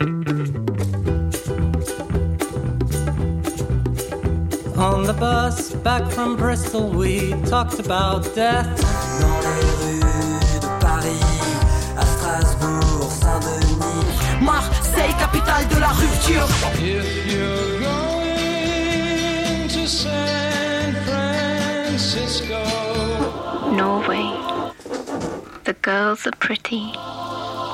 On the bus back from Bristol, we talked about death. Dans les rues de Paris, à Strasbourg, Saint-Denis. Marseille, capitale de la rupture. If you're going to San Francisco, Norway. The girls are pretty.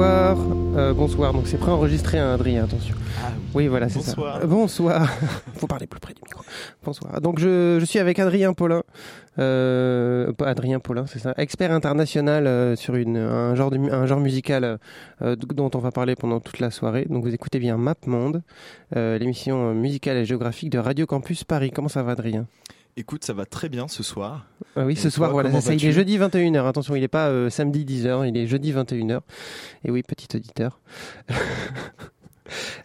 Bonsoir. Euh, bonsoir. Donc c'est préenregistré, hein, Adrien, attention. oui, voilà, c'est ça. bonsoir. Euh, Bonsoir. Faut parler plus près du micro. Bonsoir. Donc je, je suis avec Adrien Paulin. Euh, Adrien Paulin, c'est ça. Expert international euh, sur une, un, genre de, un genre musical dont on va parler pendant toute la soirée. Donc vous écoutez bien Map Monde, l'émission musicale et géographique de Radio Campus Paris. Comment ça va, Adrien? Écoute, ça va très bien ce soir. Ah oui, Et ce toi, soir, voilà, ça. Il est jeudi 21h. Attention, il n'est pas euh, samedi 10h, il est jeudi 21h. Et oui, petit auditeur.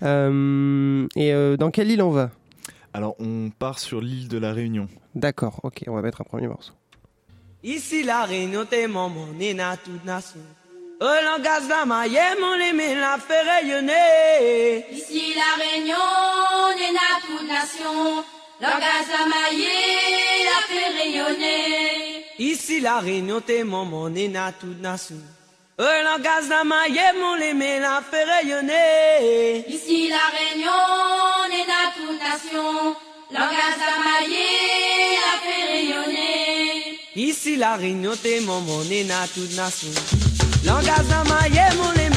Euh, et euh, dans quelle île on va? Alors, on part sur l'île de la Réunion. D'accord, ok, on va mettre un premier morceau. Ici la Réunion, t'es mon toute nation. Langage la maille, mon aimé la fait rayonner. Ici la Réunion, on est là toute nation gaz la. Ici la réunion mon mon na tout nasu. Euh, le gaz amaillé, mon l'aimé, la fait rayonner. Ici la réunion na toute nation. Le gaz la fait rayonner. Ici la réunion mon mon na tout nasu. Le gaz amaillé, mon l'aimé.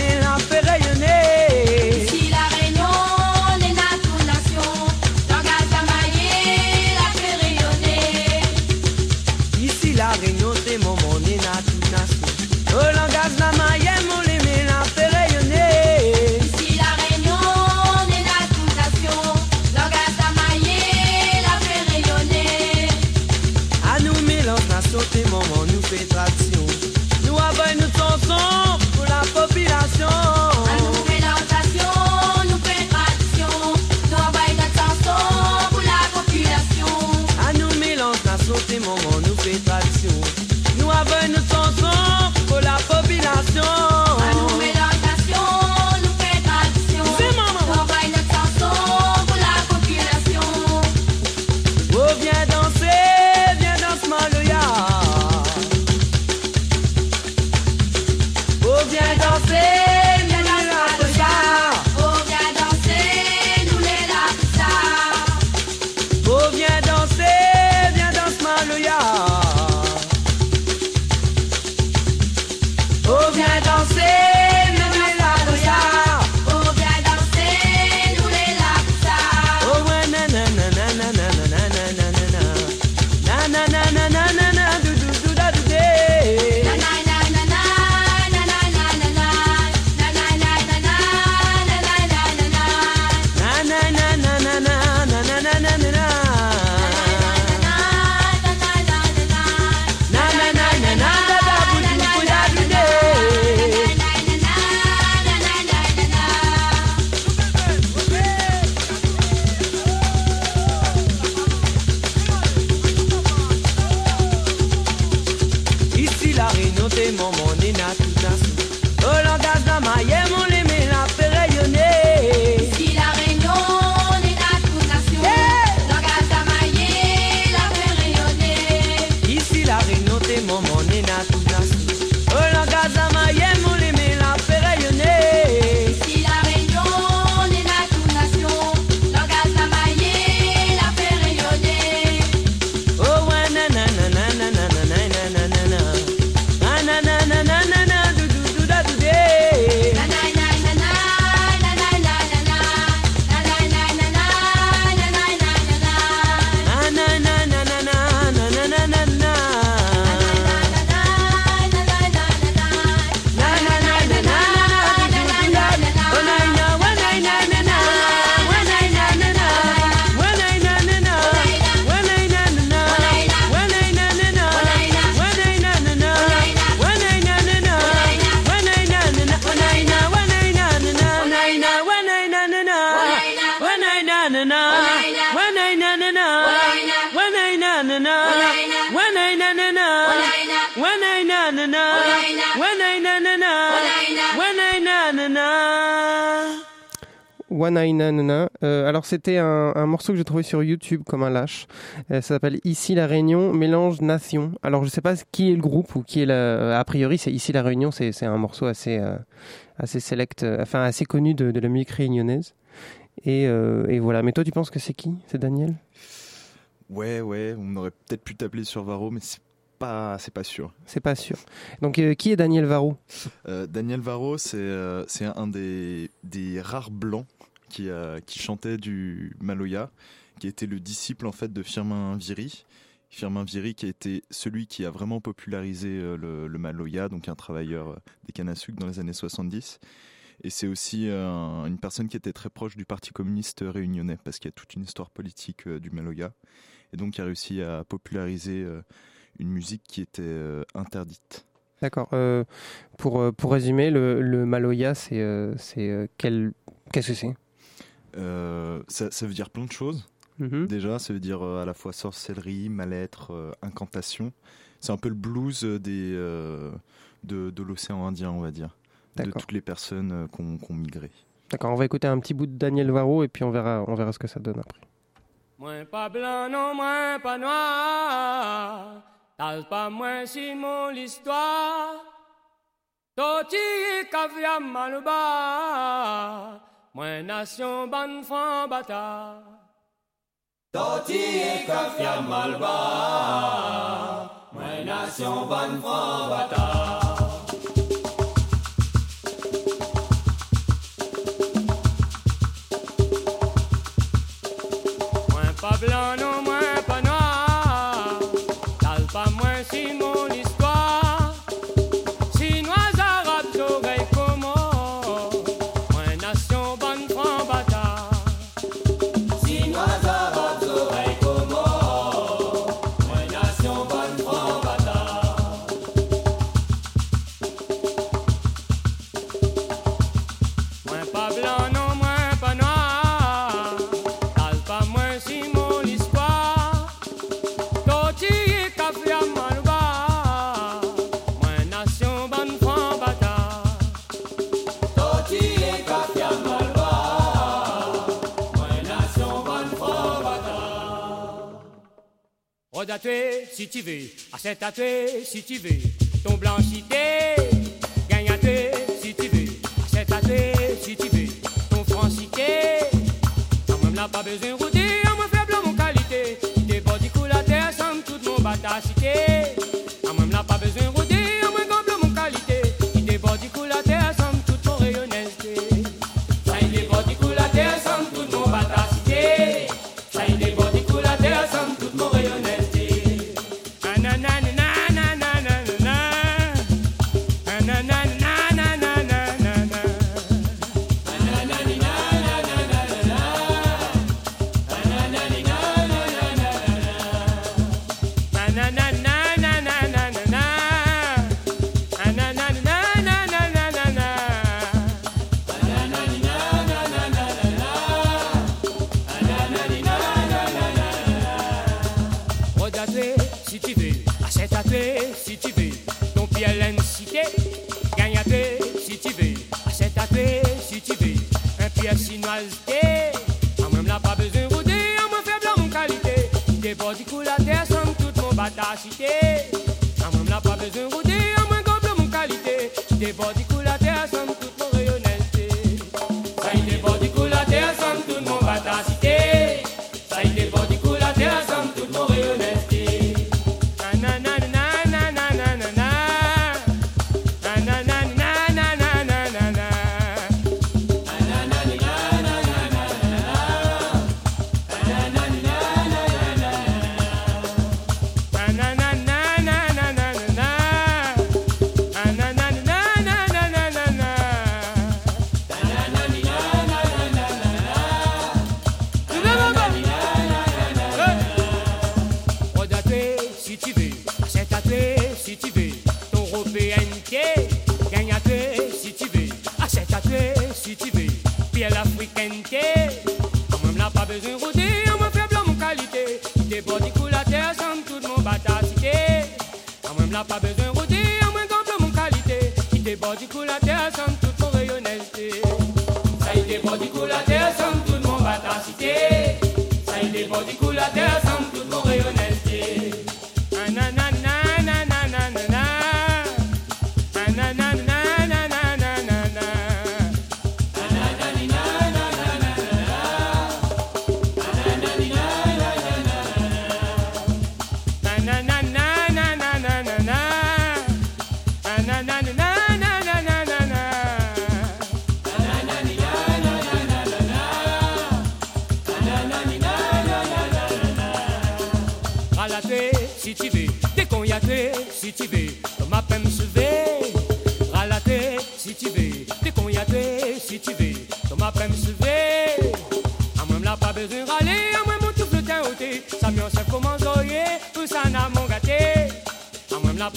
C'était un, un morceau que j'ai trouvé sur YouTube comme un lâche. Euh, ça s'appelle Ici la Réunion mélange nation. Alors je sais pas qui est le groupe ou qui est la. A priori c'est Ici la Réunion. C'est un morceau assez euh, assez select, euh, enfin assez connu de, de la musique réunionnaise. Et, et voilà. Mais toi tu penses que c'est qui? C'est Daniel? Ouais, ouais, on aurait peut-être pu t'appeler sur Varro, mais c'est pas, c'est pas sûr. C'est pas sûr. Donc euh, qui est Daniel Varro Euh, Daniel Varro, c'est euh, un des, des rares blancs qui, chantait du Maloya, qui était le disciple en fait de Firmin Viry. Firmin Viry qui a été celui qui a vraiment popularisé euh, le, le Maloya, donc un travailleur euh, des cannes à sucre dans les années 70. Et c'est aussi euh, un- une personne qui était très proche du Parti communiste réunionnais, parce qu'il y a toute une histoire politique du Maloya. Et donc qui a réussi à populariser une musique qui était interdite. D'accord. Pour pour résumer, le, le Maloya c'est quel qu'est-ce que c'est? Ça, ça veut dire plein de choses. Mhm. Déjà, ça veut dire euh, à la fois sorcellerie, mal-être, euh, incantation. C'est un peu le blues euh, des, euh, de, de l'océan Indien, on va dire. De toutes les personnes euh, qui ont migré. D'accord. On va écouter un petit bout de Daniel Varro et puis on verra on verra ce que ça donne après. Moins pas blanc, non, moins pas noir. T'as pas moins Simon l'histoire. Toti et caviar malouba. Mwen nasyon ban fan bata. Toti e kafya malba. Mwen nasyon ban fan bata. Mwen pa blan non tu veux, à Saint-Athée si tu veux, ton blanc si t'es Alors du coup la terre semble toute mon bâtard cité. À moi, n'a pas besoin de goûter, à moins qu'on mon qualité. J'étais pas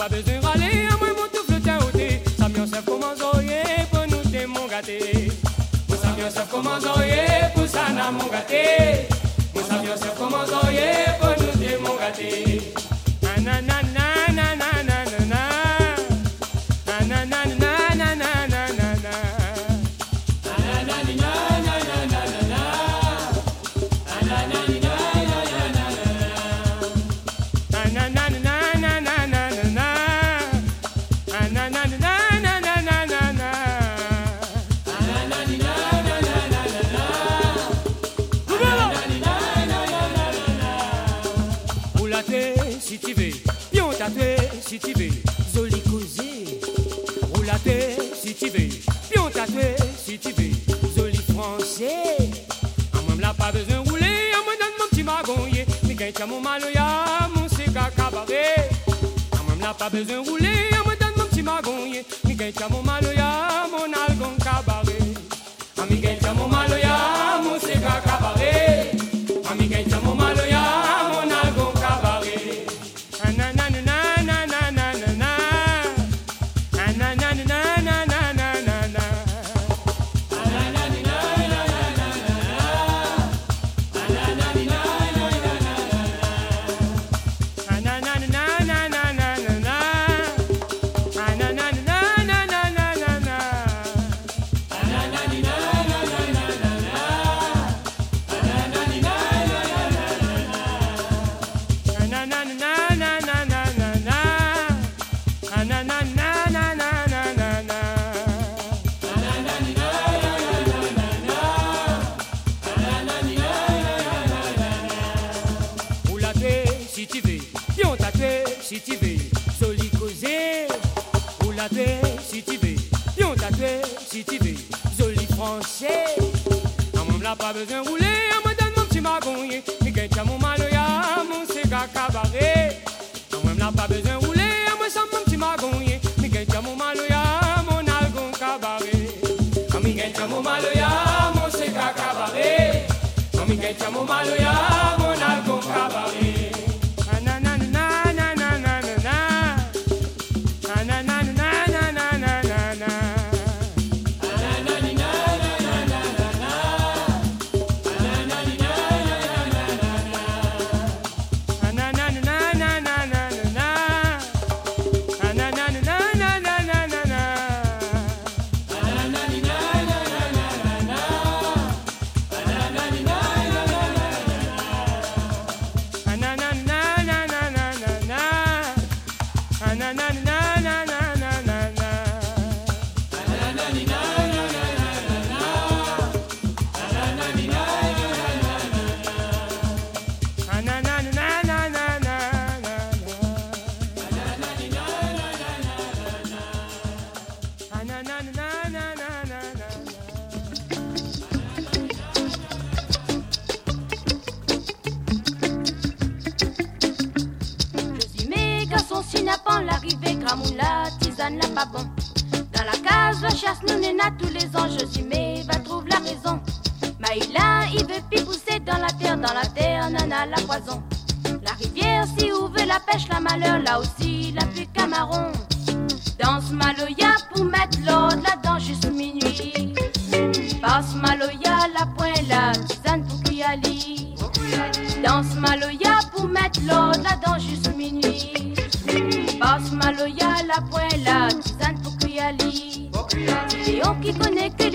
Pas besoin de râler, à moi, mon tout flotté au gâté. Nous savions savent comment Cause echamos malo ya, música acaba de. Mami, que echamos malo ya. je cherche Nounéna tous les ans, je suis mais va trouve la raison. Maïla, il veut puis pousser dans la terre, dans la terre, nana la poison. La rivière, si où veut la pêche, la malheur, là aussi la pluie camaron. Danse Maloya pour mettre l'eau là-dedans juste minuit. Passe Maloya la pointe, la tisane pour Kuyali. Danse Maloya pour mettre l'eau là-dedans juste minuit. Connect.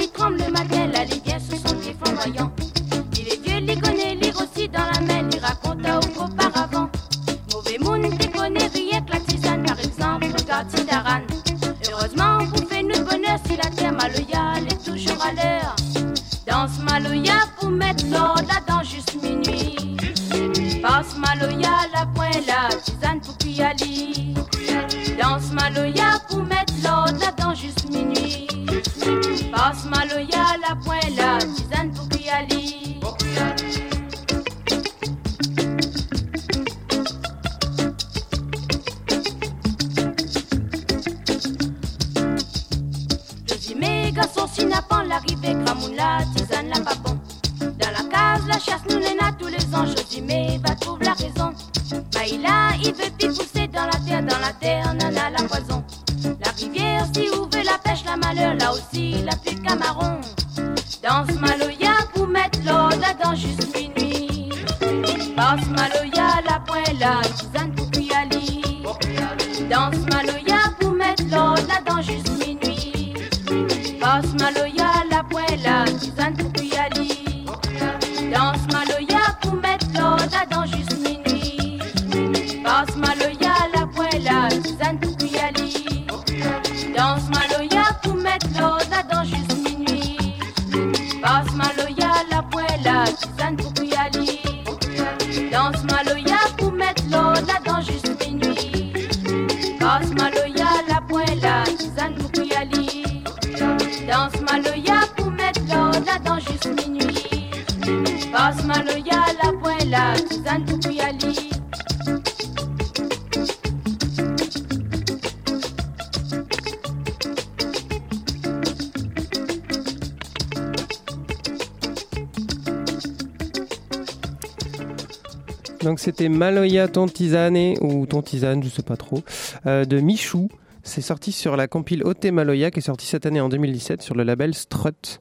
C'était Maloya ton tisane ou ton tisane, je sais pas trop, euh, de Michou. C'est sorti sur la compile OT Maloya qui est sortie cette année en 2017 sur le label Strut.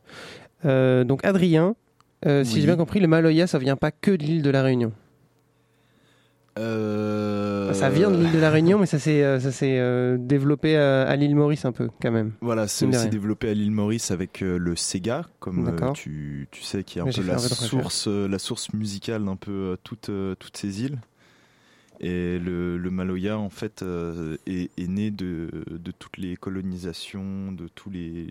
Euh, donc Adrien, euh, si j'ai bien compris, le Maloya ça vient pas que de l'île de la Réunion. Euh, Ça vient de l'île de la Réunion, mais ça s'est euh, ça s'est euh, développé à, à l'île Maurice un peu quand même. Voilà, c'est aussi développé à l'île Maurice avec euh, le Sega, comme tu, tu sais, qui est un peu la source, la source musicale d'un peu toutes, toutes ces îles. Et le, le Maloya, en fait, est, est né de, de toutes les colonisations, de tous les,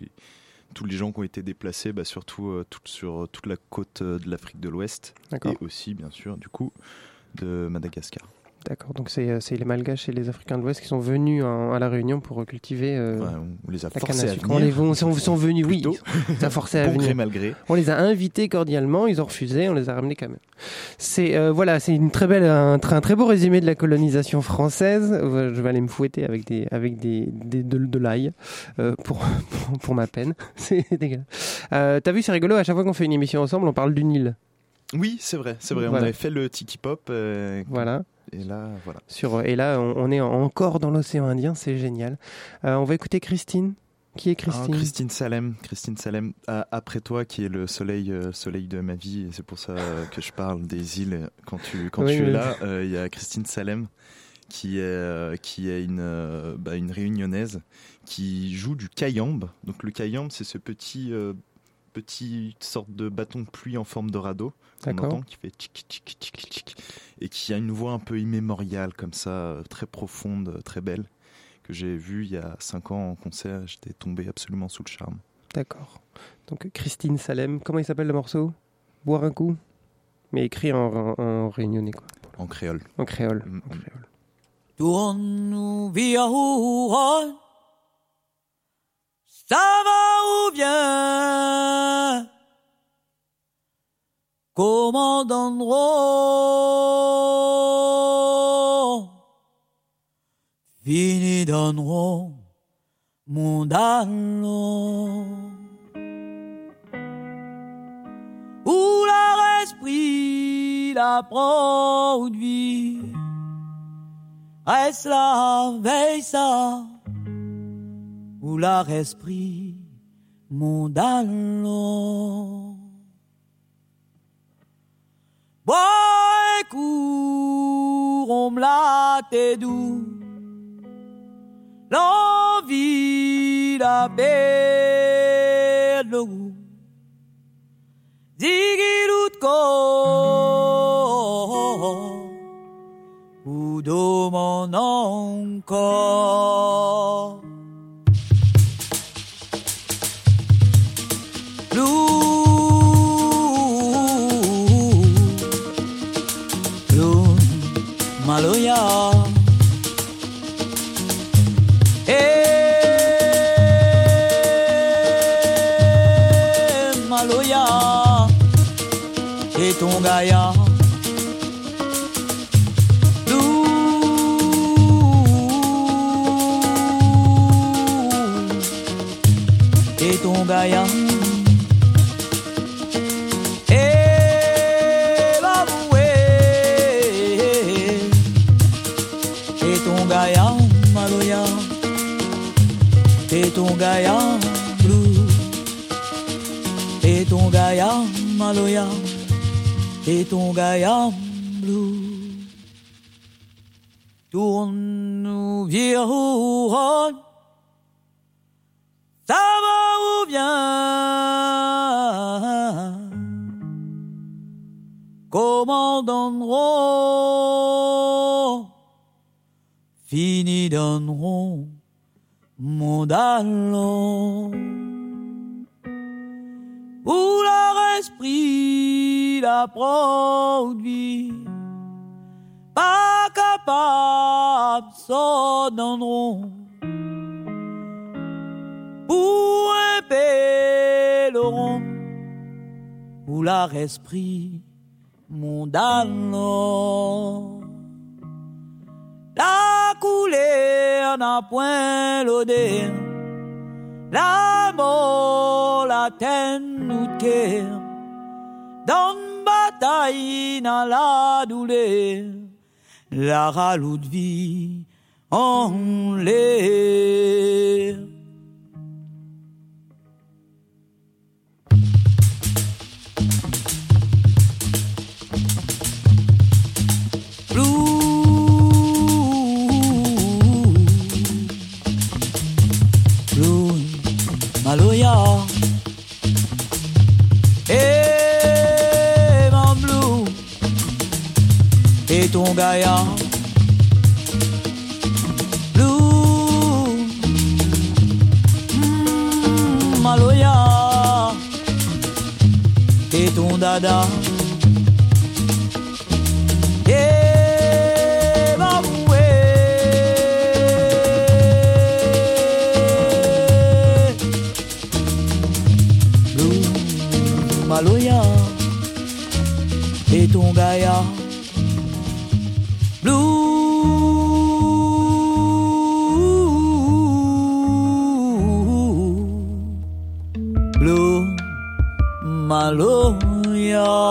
tous les gens qui ont été déplacés, bah, surtout euh, tout- sur toute la côte de l'Afrique de l'Ouest. Et aussi, bien sûr, du coup, de Madagascar. D'accord, donc c'est euh, c'est les Malgaches et les Africains de l'Ouest qui sont venus en- à la Réunion pour cultiver euh, Ouais, on les a la forcés à venir. On les sont, sont venus, oui, a forcé à Bon venir. gré, mal gré. On les a invités cordialement, ils ont refusé, on les a ramenés quand même. C'est euh, voilà, c'est une très belle, un, très- un très beau résumé de la colonisation française. Je vais aller me fouetter avec des, avec des, des- de, de l'ail euh, pour, pour pour ma peine. C'est dégueulasse. T'as vu, c'est rigolo. À chaque fois qu'on fait une émission ensemble, on parle d'une île. Oui, c'est vrai, c'est vrai. On avait fait le Tiki Pop. euh, Voilà. Et là, voilà. Sur et là, on, on est encore dans l'océan Indien, c'est génial. Euh, on va écouter Christine. Qui est Ah, Christine Christine Salem, Christine Salem, après toi qui est le soleil, euh, soleil de ma vie, et c'est pour ça euh, que je parle des îles. Quand tu, quand Oui, tu oui. es là, euh, il y a Christine Salem qui est, euh, qui est une, euh, bah, une réunionnaise qui joue du kayambe. Donc le kayambe, c'est ce petit, euh, petit sorte de bâton de pluie en forme de radeau qu'on D'accord. entend qui fait tchic tchic tchic tchic et qui a une voix un peu immémoriale comme ça, euh, très profonde, euh, très belle que j'ai vu il y a 5 ans en concert. J'étais tombé absolument sous le charme. D'accord. Donc Christine Salem. Comment il s'appelle le morceau? Boire un coup? Mais écrit en, en, en réunionnais, quoi. En créole. En créole. Mm, En mm. créole. Ça va ou bien? Commandant Fini donneront mon dallon. Où leur esprit la produit? Reste la veille ça? Où leur esprit mon dallon Boy, cours, on me t'es doux. l'envie, la belle Digilutko Udo mon encore Et ton Gaïa Maloya. Et ton Gaïa Où leur esprit la produit. Pas capable s'en pour un pèlerin où leur esprit mondain la couleur n'a point l'odeur la mort la cœur dans dans la douleur. La raloute de vie en l'air ton Blue. Mm, Maloya. Et ton dada. Eh Maloya. Et ton Gaïa Maloya Femme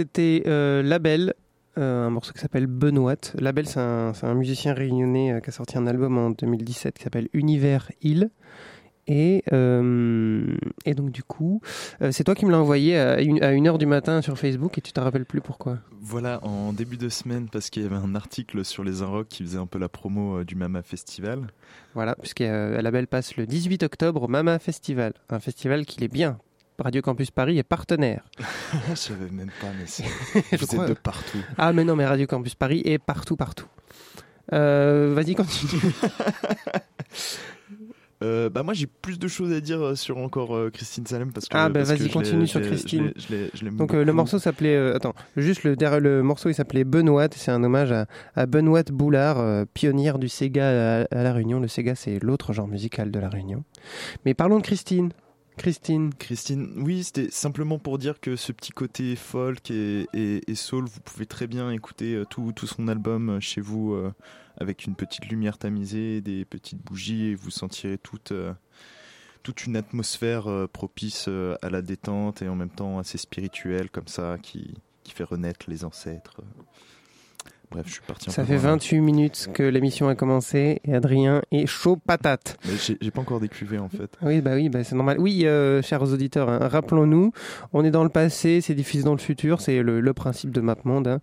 c'était euh, Label, euh, un morceau qui s'appelle Benoît. Label, c'est un, musicien réunionnais euh, qui a sorti un album en 2017 qui s'appelle Univers Hill. Et, euh, et donc du coup, euh, c'est toi qui me l'as envoyé à une, à une heure du matin sur Facebook et tu te rappelles plus pourquoi. Voilà, en début de semaine, parce qu'il y avait un article sur les Inrocks qui faisait un peu la promo euh, du Mama Festival. Voilà, puisque Label passe le 18 octobre au Mama Festival, un festival qu'il est bien. Radio Campus Paris est partenaire. Je savais même pas, mais c'est Je crois. de partout. Ah mais non, mais Radio Campus Paris est partout, partout. Euh, Vas-y, continue. Euh, bah moi j'ai plus de choses à dire euh, sur encore euh, Christine Salem parce que Ah, bah, vas-y, continue sur Christine. je je Donc euh, le morceau s'appelait attends juste le le morceau il s'appelait Benoît c'est un hommage à, à Benoît Boulard pionnière du Sega à, à la Réunion le Sega c'est l'autre genre musical de la Réunion mais parlons de Christine Christine Christine, oui, c'était simplement pour dire que ce petit côté folk et, soul, vous pouvez très bien écouter euh, tout, son album euh, chez vous euh, avec une petite lumière tamisée, des petites bougies et vous sentirez toute, une atmosphère propice à la détente et en même temps assez spirituelle comme ça qui fait renaître les ancêtres. Bref, je suis parti ça fait loin, là. 28 minutes que l'émission a commencé et Adrien est chaud patate j'ai pas encore décuvé en fait. oui bah oui bah c'est normal oui euh, chers auditeurs hein, rappelons-nous on est dans le passé c'est diffusé dans le futur c'est le, le principe de MapMonde hein.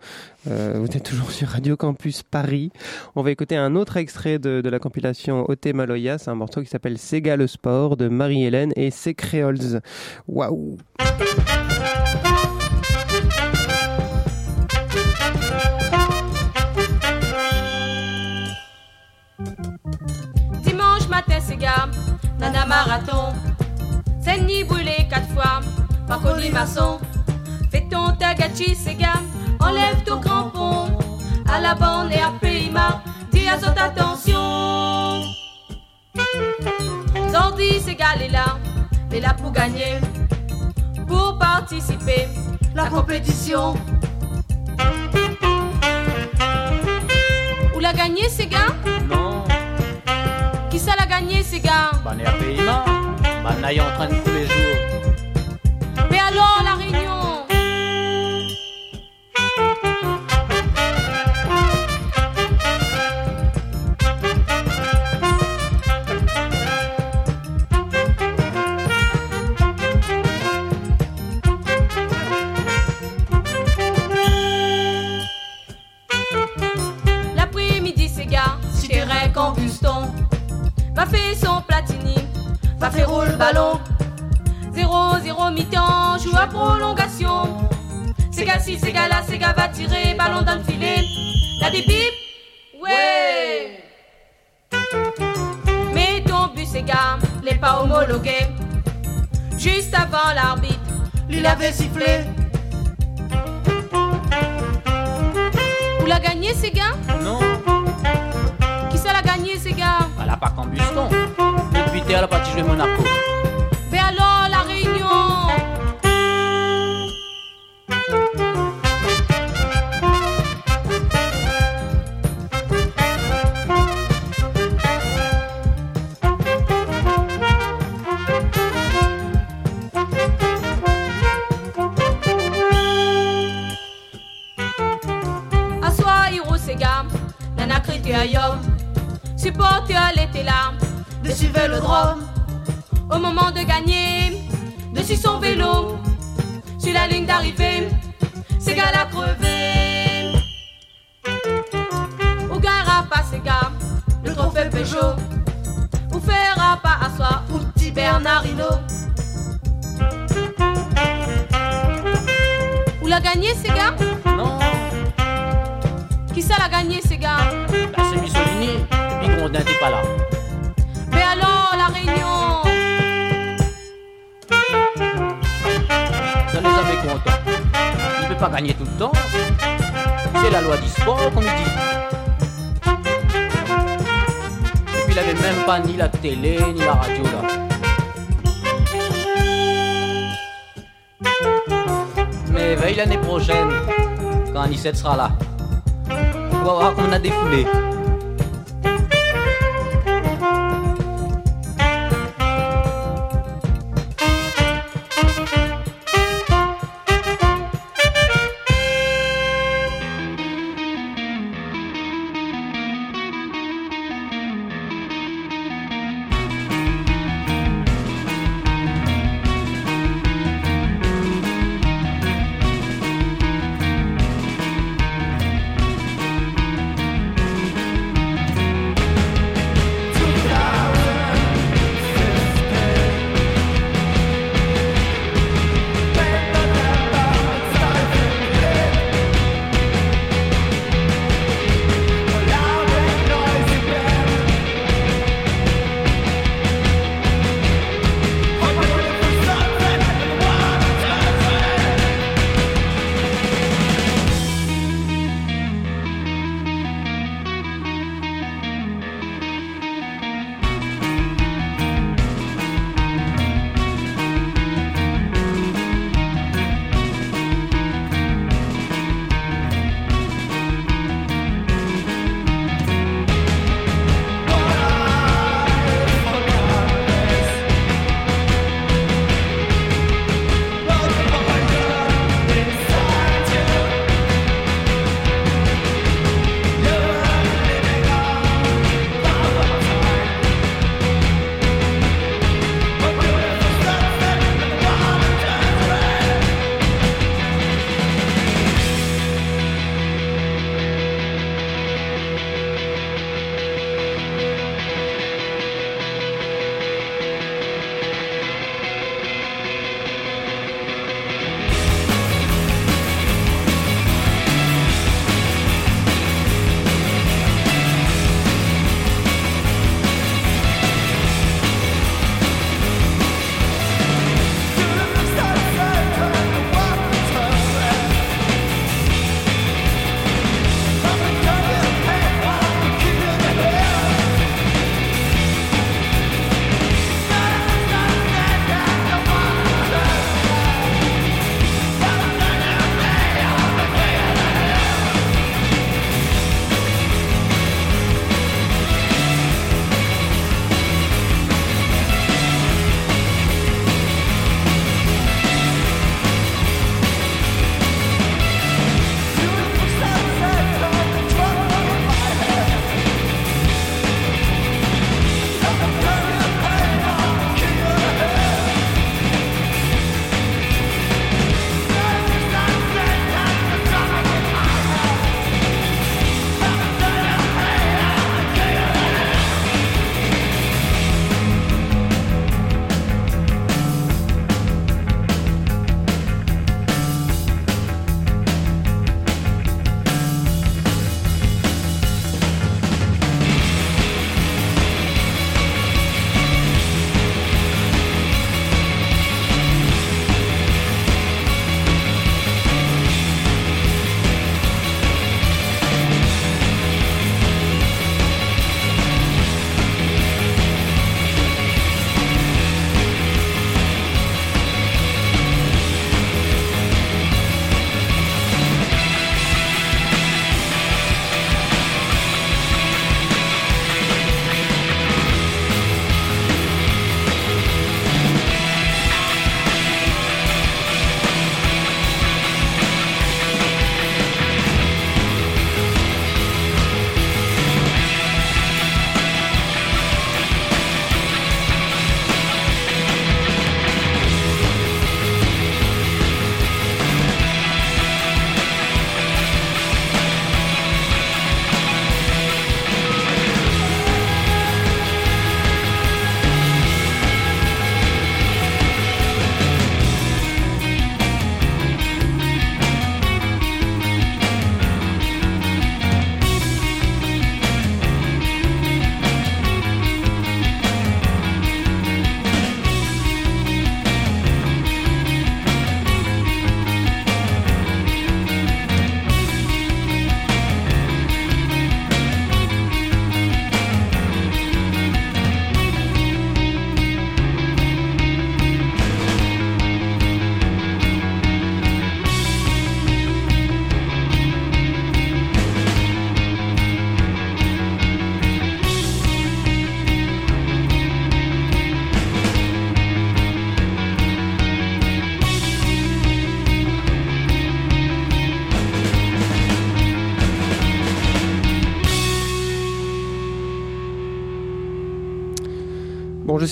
Euh, vous êtes toujours sur Radio Campus Paris on va écouter un autre extrait de, de la compilation OT Maloya c'est un morceau qui s'appelle Sega le sport de Marie-Hélène et ses créoles waouh nana marathon. C'est ni brûlé quatre fois, par maçon. Fais ton tagachi, gars, enlève ton crampon. À la borne et à Payma, dis à son attention. C'est gars, est là, est là pour gagner. Pour participer, la compétition. Où l'a gagné, ces gars? Non, Qui ça l'a gagné, ces gars? bah en train de tous les jours. Mais alors, la tirer, ballon dans le filet. La des bip, ouais. Mais ton but, c'est gars, les pas homologué. Juste avant l'arbitre, lui l'avait sifflé. Il avait même pas ni la télé ni la radio là. Mais veille l'année prochaine, quand Anicette sera là. On va voir qu'on a défoulé.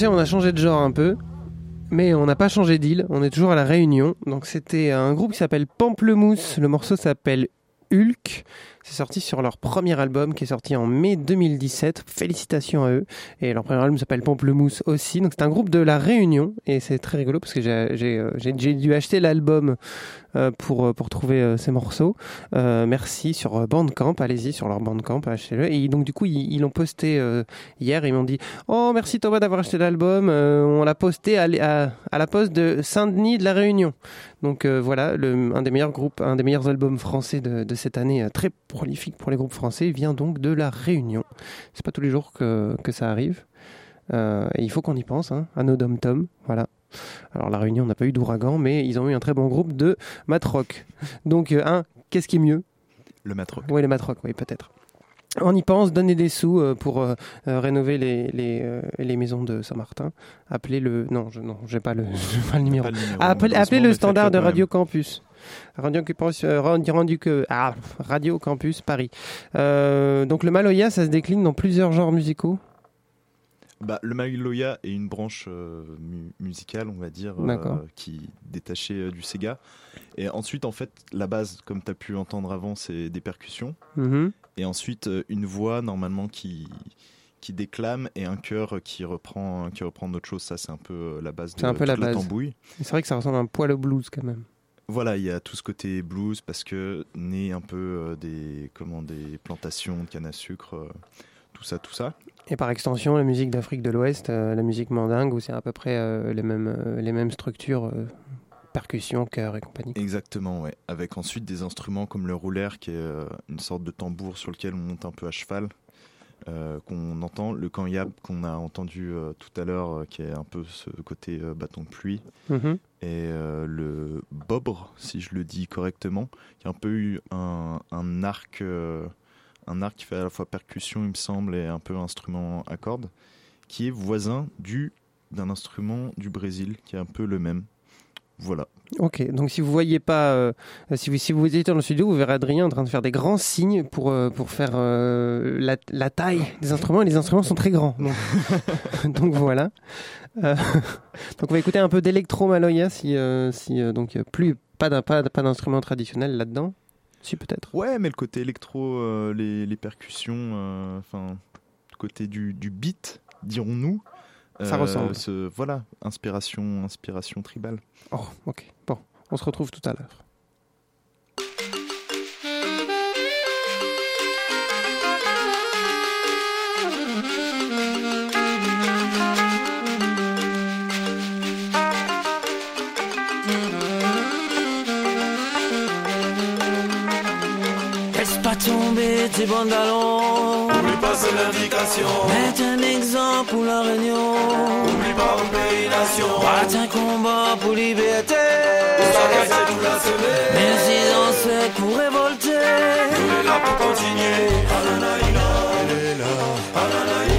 On a changé de genre un peu, mais on n'a pas changé d'île. On est toujours à la Réunion. Donc c'était un groupe qui s'appelle Pamplemousse. Le morceau s'appelle Hulk. C'est sorti sur leur premier album qui est sorti en mai 2017. Félicitations à eux. Et leur premier album s'appelle Pamplemousse aussi. Donc c'est un groupe de la Réunion et c'est très rigolo parce que j'ai euh, dû acheter l'album euh, pour, euh, pour trouver ces morceaux. Euh, merci sur Bandcamp. Allez-y sur leur Bandcamp, achetez-le. Et donc du coup ils l'ont posté hier. Ils m'ont dit Oh merci Thomas d'avoir acheté l'album. On l'a posté à, la poste de Saint-Denis de la Réunion. Donc voilà, le, un des meilleurs groupes, un des meilleurs albums français de, de cette année, très prolifique pour les groupes français, vient donc de la Réunion. C'est pas tous les jours que, que ça arrive. Euh, et il faut qu'on y pense, hein, à nos dom tom voilà. Alors la Réunion n'a pas eu d'ouragan, mais ils ont eu un très bon groupe de matrock. Donc euh, un, qu'est-ce qui est mieux? Le matrock. Oui, les matrock, oui peut-être. On y pense, donner des sous euh, pour euh, rénover les, les, euh, les maisons de Saint-Martin. Appelez le. Non, je non, j'ai pas le, pas le numéro. Le appelez, le standard de Radio Campus. Radio Campus, euh, rendu, que, ah, Radio Campus Paris. Euh, donc le Maloya, ça se décline dans plusieurs genres musicaux. Bah, le Maloya est une branche euh, mu- musicale, on va dire, euh, qui est détachée euh, du Sega. Et ensuite, en fait, la base, comme tu as pu entendre avant, c'est des percussions. Mhm. Et ensuite, une voix, normalement, qui, qui déclame et un chœur qui reprend, qui reprend d'autres choses. Ça, c'est un peu la base de un peu la toute base. tambouille. C'est vrai que ça ressemble un poil au blues quand même. Voilà, il y a tout ce côté blues parce que né un peu euh, des, comment, des plantations de canne à sucre, euh, tout ça, tout ça. Et par extension, la musique d'Afrique de l'Ouest, euh, la musique mandingue, où c'est à peu près les, mêmes, les mêmes structures, percussions, chœurs et compagnie. Exactement, ouais. Avec ensuite des instruments comme le roulaire, qui est euh, une sorte de tambour sur lequel on monte un peu à cheval, euh, qu'on entend. Le kanyab qu'on a entendu euh, tout à l'heure, euh, qui est un peu ce côté bâton de pluie. Mhm. Et le bobre, si je le dis correctement, qui a un peu eu un, un arc, un arc qui fait à la fois percussion, il me semble, et un peu instrument à cordes, qui est voisin du d'un instrument du Brésil, qui est un peu le même. Voilà. Ok, donc si vous voyez pas, euh, si, vous, si vous étiez dans le studio, vous verrez Adrien en train de faire des grands signes pour, euh, pour faire euh, la, la taille des instruments, et les instruments sont très grands. Donc, donc voilà. Euh, donc on va écouter un peu d'électro Maloya, si, euh, si euh, donc plus pas d'un pas, pas d'instrument traditionnel là-dedans. Si peut-être. Ouais, mais le côté électro, euh, les, les percussions, enfin, le côté du, du beat, dirons-nous. Ça ressemble. ce- voilà, inspiration, inspiration tribale. Oh, ok. Bon, on se retrouve tout à l'heure. Laisse pas tomber tes pantalons. Oublie pas c'est l'indication. Mets un exemple pour la réunion. Oublie pas mon pays nation. Bat un combat pour liberté. Reste tout la semaine. Mes ancêtres pour révolter. On est là pour continuer. Ananaïna, elle est là. Ananaïna,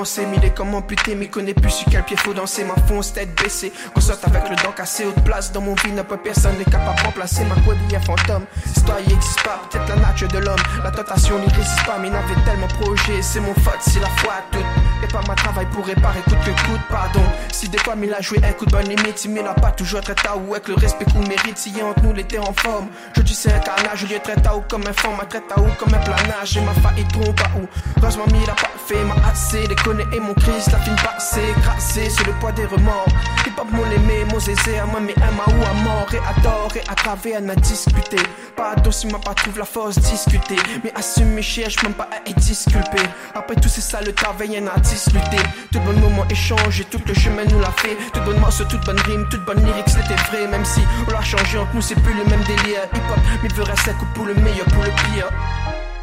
commencer. Mille et comment buter, mais connaît plus sur quel pied faut danser. Ma fonce, tête baissée. On saute avec le dent cassé, haute place dans mon vie, n'a pas personne n'est capable de remplacer ma quadrille fantôme. Histoire, il existe pas, peut-être la nature de l'homme. La tentation n'y résiste pas, mais n'avait tellement projet. C'est mon faute si la foi a toute. Et pas ma travail pour réparer, coûte que coûte, pardon. Si des fois, mille a joué, écoute, bonne limite. Si a pas toujours très tard, ou avec le respect qu'on mérite. Si y entre nous, l'été en forme. Je dis c'est un carnage, je lui traite à ou comme un forme, ma traite à ou comme un planage. Et ma faillite trompe à où. Heureusement, mille a pas fait, m'a assez déconné. Et mon Christ, la fin passée, crassé sur le poids des remords. Hip hop, mon aimé, mon zézé, à moi, mais un ma ou à mort. Et adore, et à travers, elle n'a discuté. Pardon si m'a pas trouvé la force discuter. Mais assume mes chiens, je même pas à être disculpé. Après tous ces sales travail, y'en a discuté. Tout bon moment échangé, tout le chemin nous l'a fait. Tout bonne morceau, toute bonne rime, toute bonne lyrics, c'était vrai. Même si on l'a changé entre nous, c'est plus le même délire. Hip hop, mais veut rester pour le meilleur, pour le pire.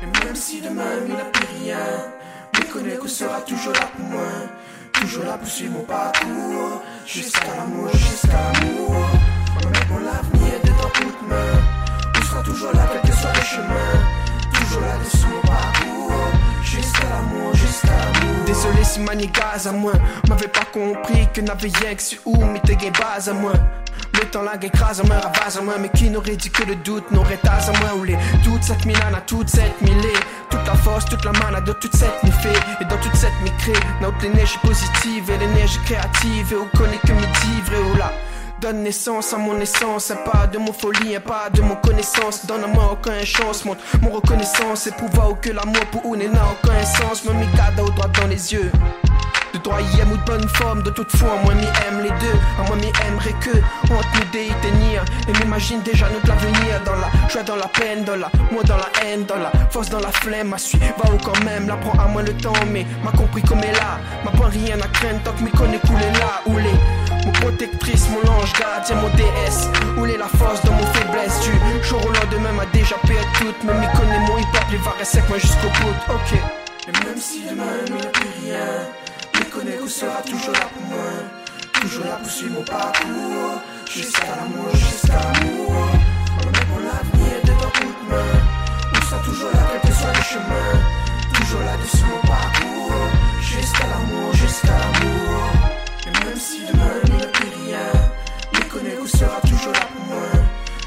Et même si demain il n'a plus rien, mais connais qu'on sera toujours là pour moi. Toujours là pour suivre mon parcours. Jusqu'à l'amour, jusqu'à l'amour. Moi-même, mon l'avenir est dans toute main. On sera toujours là, quel que soit le chemin. Toujours là dessous mon parcours. Jusqu'à l'amour, jusqu'à l'amour. Désolé si ma gaz à moi. M'avait pas compris que n'avait rien que sur où, mais t'es base à moi. Le temps là écrase à moi, ravase à moi, mais qui n'aurait dit que le doute n'aurait tas à moi? Ou les toutes cette milane à toutes cette millée. Toute la force, toute la mana de toute cette fait Et dans toute cette micrée, notre l'énergie positive et l'énergie créative. Et on connaît que midi, vrai ou là. Donne naissance à mon essence, un pas de mon folie, un pas de mon connaissance. Donne à moi aucune chance, montre mon reconnaissance et prouve que l'amour pour une n'a aucun sens. Me mis cadeau droit dans les yeux. De droit aime ou de bonne forme, de toute foi, moi m'y aime les deux. À moi m'y aimerait que entre nous détenir. Et m'imagine déjà notre avenir dans la joie, dans la peine, dans la moi dans la haine, dans la force, dans la flemme. Ma suite va où quand même, la prend à moi le temps, mais m'a compris comme elle là. M'a pas rien à craindre tant que m'y connais couler là où les. Mon protectrice, mon ange gardien, mon déesse. Où est la force dans mon faiblesse? Du jour au lendemain m'a déjà perdu toute. Mais m'y connais mon hip hop, il va rester avec moi jusqu'au bout. Ok. Et même si demain il n'y a plus rien, m'y connais qu'on sera toujours là pour moi. Toujours là pour suivre mon parcours. Jusqu'à l'amour, jusqu'à l'amour. Moi-même, mon avenir est dans toute main. On sera toujours là, quel que soit le chemin? Toujours là dessus mon parcours. Jusqu'à l'amour, jusqu'à l'amour. Et même si demain mais connais qu'on sera toujours là pour moi.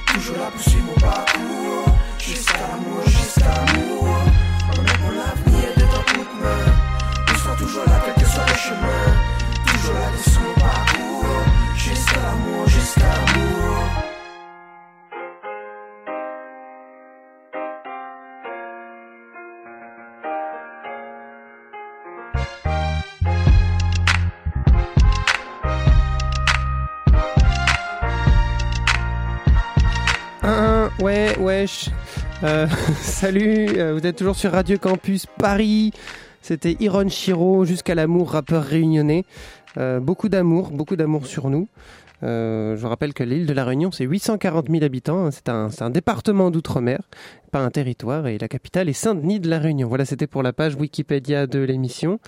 Toujours là pour suivre mon parcours. Jusqu'à l'amour, jusqu'à l'amour. Wesh. Euh, salut, euh, vous êtes toujours sur Radio Campus Paris. C'était Iron Shiro, jusqu'à l'amour, rappeur réunionnais. Euh, beaucoup d'amour, beaucoup d'amour sur nous. Euh, je vous rappelle que l'île de la Réunion, c'est 840 000 habitants. hein. C'est un, département d'outre-mer, pas un territoire. Et la capitale est Saint-Denis de la Réunion. Voilà, c'était pour la page Wikipédia de l'émission.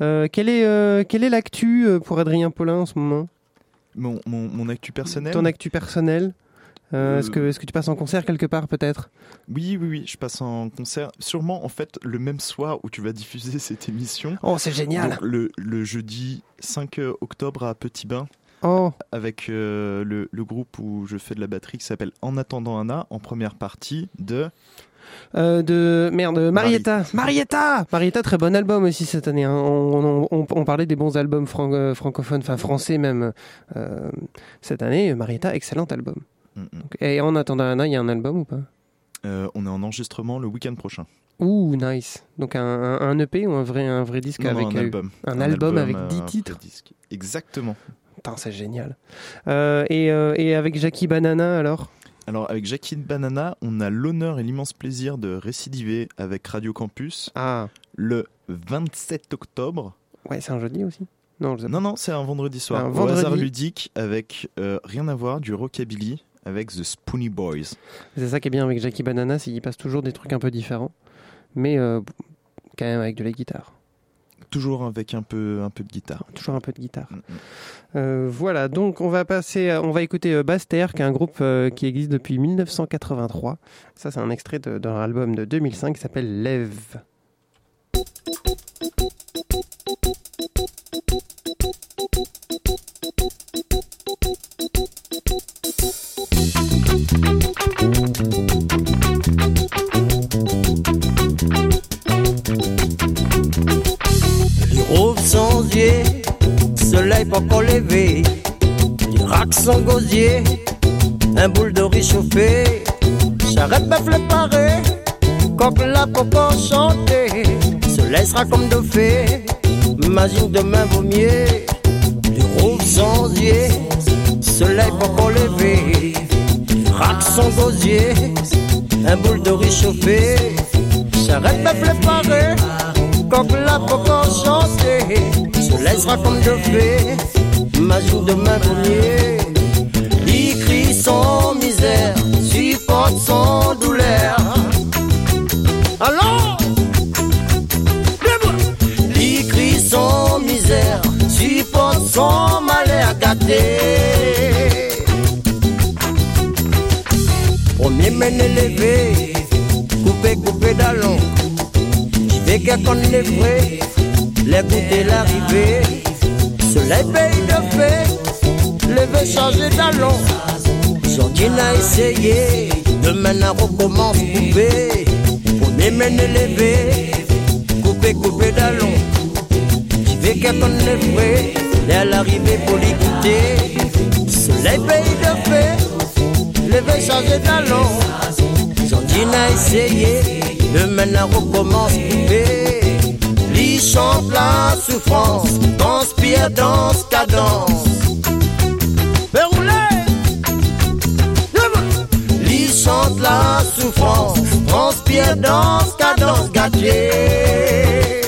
Euh, quelle est, euh, quelle est l'actu pour Adrien Paulin en ce moment? Mon, mon, mon actu personnel? Ton actu personnel? Euh, Euh, Est-ce que, est-ce que tu passes en concert quelque part peut-être? Oui, oui, oui, je passe en concert. Sûrement, en fait, le même soir où tu vas diffuser cette émission. Oh, c'est génial. Donc, le, le jeudi 5 octobre à Petit Bain. Oh. Avec euh, le, le groupe où je fais de la batterie qui s'appelle En attendant Anna, en première partie de. Euh, de merde, Marietta. Marietta Marietta, très bon album aussi cette année. hein. On, on- on- on parlait des bons albums fran- euh, francophones, enfin français même. euh, cette année, Marietta, excellent album. Donc, et en attendant Anna, il y a un album ou pas Euh, on est en enregistrement le week-end prochain. Ouh, nice. Donc un, un- un EP ou un vrai, un vrai disque Non, non, avec un euh, album. Un, album, avec euh, 10 un titres. Exactement. Putain, c'est génial. Euh, et, euh, et avec Jackie Banana alors Alors, avec Jackie Banana, on a l'honneur et l'immense plaisir de récidiver avec Radio Campus Ah. le 27 octobre. Ouais, c'est un jeudi aussi Non, non, non, c'est un vendredi soir. Un Au vendredi. hasard ludique avec euh, rien à voir, du rockabilly avec The Spoony Boys. C'est ça qui est bien avec Jackie Banana, c'est qu'il passe toujours des trucs un peu différents, mais euh, quand même avec de la guitare. Toujours avec un peu, un peu de guitare. Toujours un peu de guitare. Euh, voilà, donc on va passer, on va écouter euh, Basse-Terre, qui est un groupe qui existe depuis 1983. Ça, c'est un extrait de- d'un album de 2005 qui s'appelle Lève. Pas qu'on levé. Les racks sont gosiers, un boule de riz chauffé. Charrette bœuf le paré, coque la popo chanter. Soleil sera comme de fée, imagine demain vaut mieux. Les roues sans yeux, soleil pas qu'on levé. Les racks sont gosiers, un boule de riz chauffé. Charrette bœuf le paré, coque la popo chanter. Soleil sera comme de fée, imagine demain mieux. Il crie sans misère, supporte sans douleur. Alors, il crie sans misère, supporte sans malheur gâté. Premier mène élevé, coupé, coupé d'allons. Je qu'à qu'on les vrais, les goûter l'arrivée. Soleil pays de fée, levé changer d'allons. Jordine a essayé, demain on recommence coupé. Premier mène élevé, coupé, coupé d'allons. Je vais qu'à les vrais, les l'arrivée pour l'écouter. Soleil pays de fée, levé changer d'allons. Jordine a essayé, demain on recommence coupé. Chante la souffrance, transpire, danse, cadence. Lui chante la souffrance, transpire, danse, cadence, gâtée.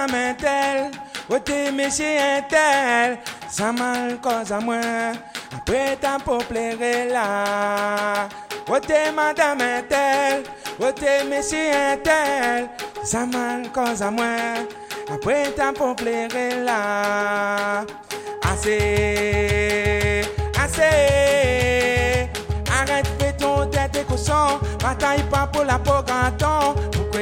Côté madame un tel, côté monsieur un tel, ça mal cause à moi, après t'as pour plaire là. Côté madame un tel, côté monsieur un tel, ça mal cause à moi, après t'as pour plaire là. Assez, assez, arrête fais ton tête et cochon, bataille pas pour la peau? Pourquoi?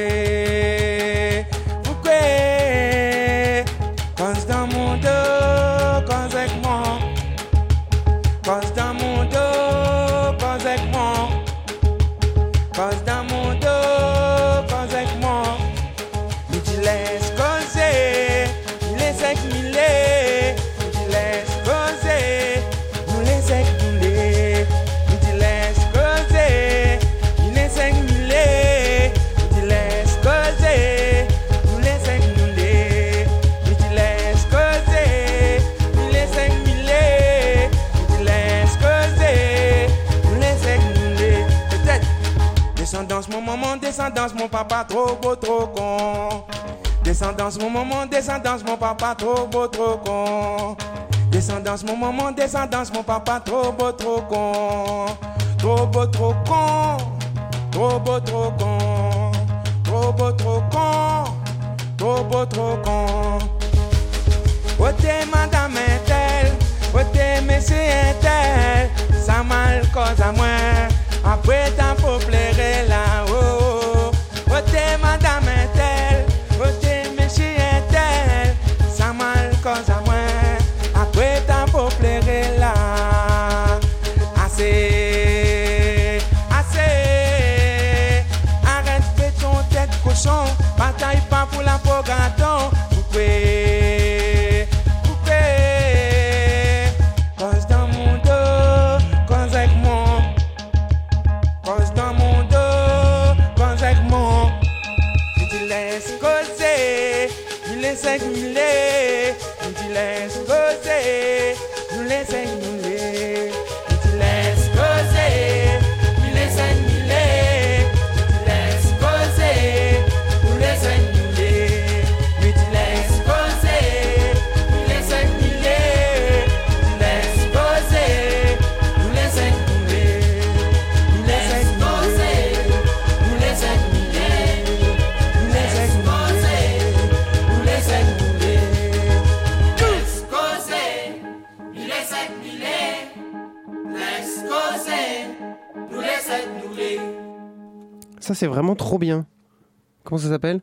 Mon papa, trop beau, trop con. Descendance, mon maman, descendance, mon papa, trop beau, trop con. Descendance, mon maman, descendance, mon papa, trop beau, trop con. Trop beau, trop con. Trop beau, trop con. Trop beau, trop con. Trop beau, trop con. Ote madame telle, ote monsieur tel, ça mal cause à moi, après c'est vraiment trop bien. Comment ça s'appelle?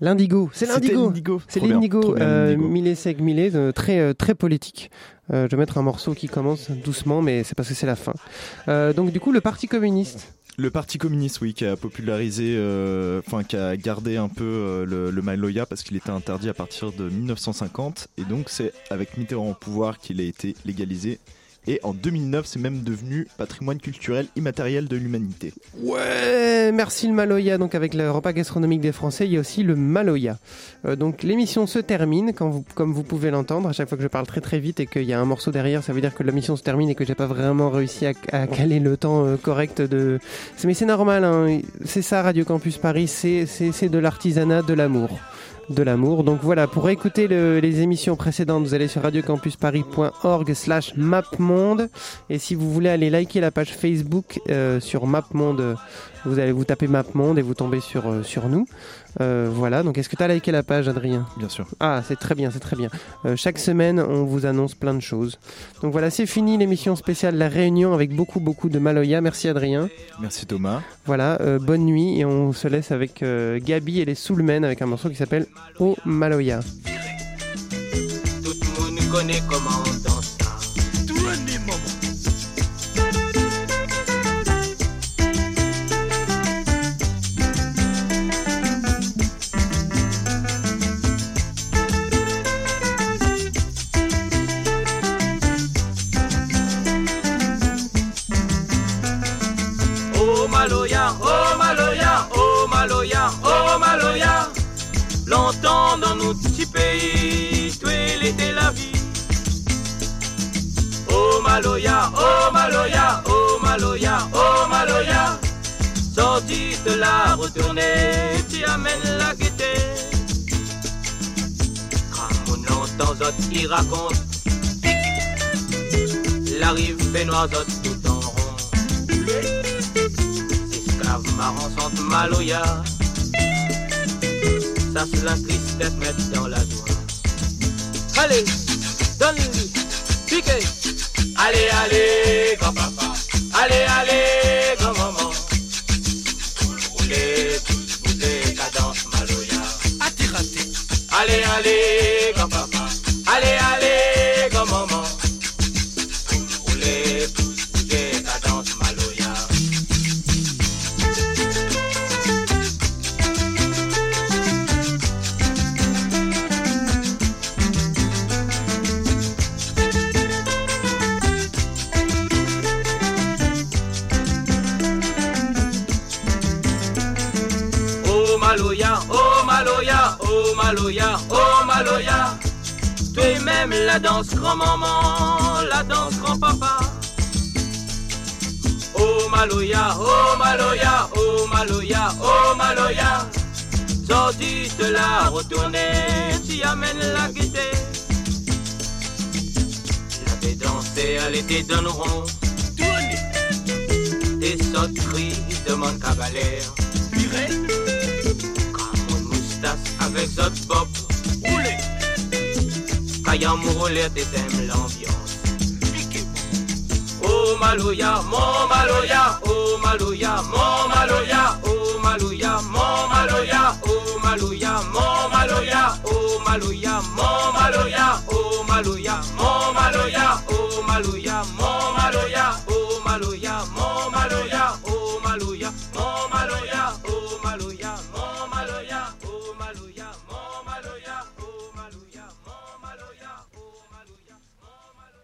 L'indigo, c'est l'indigo. l'Indigo. C'est l'indigo, euh. Millet Millet, euh, très euh, très politique. Euh, je vais mettre un morceau qui commence doucement, mais c'est parce que c'est la fin. Euh, donc du coup, le Parti communiste. Le Parti communiste, oui, qui a popularisé, euh, enfin, qui a gardé un peu euh, le, le Maloya parce qu'il était interdit à partir de 1950. Et donc, c'est avec Mitterrand au pouvoir qu'il a été légalisé. Et en 2009, c'est même devenu patrimoine culturel immatériel de l'humanité. Ouais, merci le Maloya. Donc avec le repas gastronomique des Français, il y a aussi le Maloya. Euh, donc l'émission se termine, quand vous, comme vous pouvez l'entendre. À chaque fois que je parle très très vite et qu'il y a un morceau derrière, ça veut dire que la mission se termine et que j'ai pas vraiment réussi à, à caler le temps euh, correct de. Mais c'est normal, hein. c'est ça Radio Campus Paris, c'est de l'artisanat, de l'amour. De l'amour. Donc voilà, pour écouter le- les émissions précédentes, vous allez sur radiocampusparis.org slash mapmonde. Et si vous voulez aller liker la page Facebook euh, sur Mapmonde, vous allez vous taper Mapmonde et vous tombez sur, euh, sur nous. Euh, voilà, donc est-ce que tu as liké la page, Adrien? Bien sûr. Ah, c'est très bien, c'est très bien. Euh, chaque semaine, on vous annonce plein de choses. Donc voilà, c'est fini l'émission spéciale La Réunion avec beaucoup, beaucoup de Maloya. Merci, Adrien. Merci Thomas. Voilà, euh, bonne nuit et on se laisse avec euh, Gabi et les Soulmen avec un morceau qui s'appelle Oh Maloya. Tout le monde connaît comment Maloya, oh Maloya, oh Maloya, oh Maloya. Sorti de la retourner, tu amènes la gaieté. On entend autres qui raconte, la rive fait tout en rond. Esclave marrant sente Maloya. Ça c'est la tristesse mettre dans la joie. Allez, donne-lui, piquez. Allez, allez, grand-papa. Allez, allez, grand-maman. Roulez, bousez, cadence Maloya. Allez, allez, grand-papa. Allez, allez, la danse grand-maman, la danse grand-papa. Oh Maloya, oh Maloya, oh Maloya, oh Maloya. Sorti de la retourner, tu amènes la gaieté. La fait danser, elle était d'un rond. Des sauteries de mon cavalier. Comme mon moustache avec zot pop taille en et l'ambiance. Oh Malouya, mon Malouya, oh Malouya, mon Malouya, oh Malouya, mon Malouya, oh Malouya, mon Malouya, oh Malouya, mon Malouya, oh